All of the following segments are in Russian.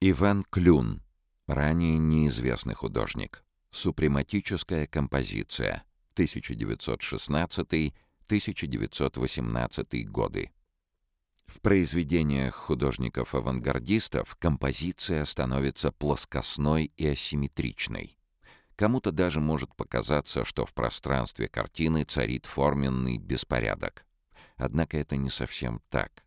Иван Клюн, ранее неизвестный художник. Супрематическая композиция. 1916-1918 годы. В произведениях художников-авангардистов композиция становится плоскостной и асимметричной. Кому-то даже может показаться, что в пространстве картины царит форменный беспорядок. Однако это не совсем так.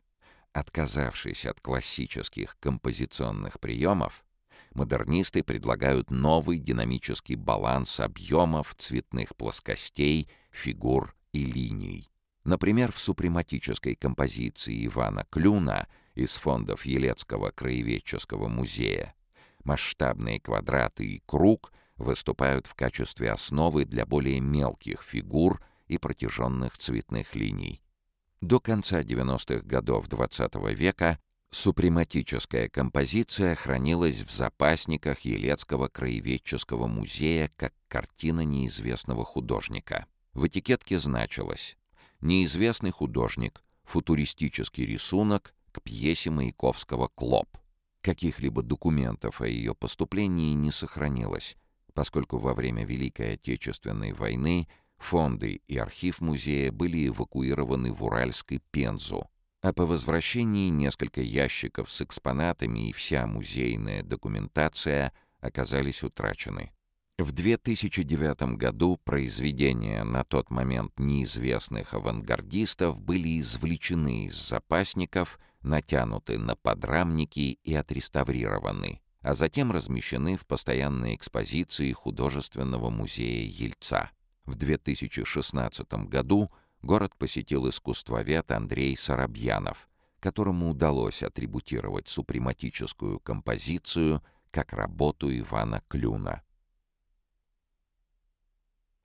Отказавшись от классических композиционных приемов, модернисты предлагают новый динамический баланс объемов, цветных плоскостей, фигур и линий. Например, в супрематической композиции Ивана Клюна из фондов Елецкого краеведческого музея масштабные квадраты и круг выступают в качестве основы для более мелких фигур и протяженных цветных линий. До конца 90-х годов XX -го века супрематическая композиция хранилась в запасниках Елецкого краеведческого музея как картина неизвестного художника. В этикетке значилось «Неизвестный художник, футуристический рисунок к пьесе Маяковского «Клоп». Каких-либо документов о ее поступлении не сохранилось, поскольку во время Великой Отечественной войны Фонды и архив музея были эвакуированы в Уральской Пензу, а по возвращении несколько ящиков с экспонатами и вся музейная документация оказались утрачены. В 2009 году произведения на тот момент неизвестных авангардистов были извлечены из запасников, натянуты на подрамники и отреставрированы, а затем размещены в постоянной экспозиции Художественного музея Ельца. В 2016 году город посетил искусствовед Андрей Соробьянов, которому удалось атрибутировать супрематическую композицию как работу Ивана Клюна.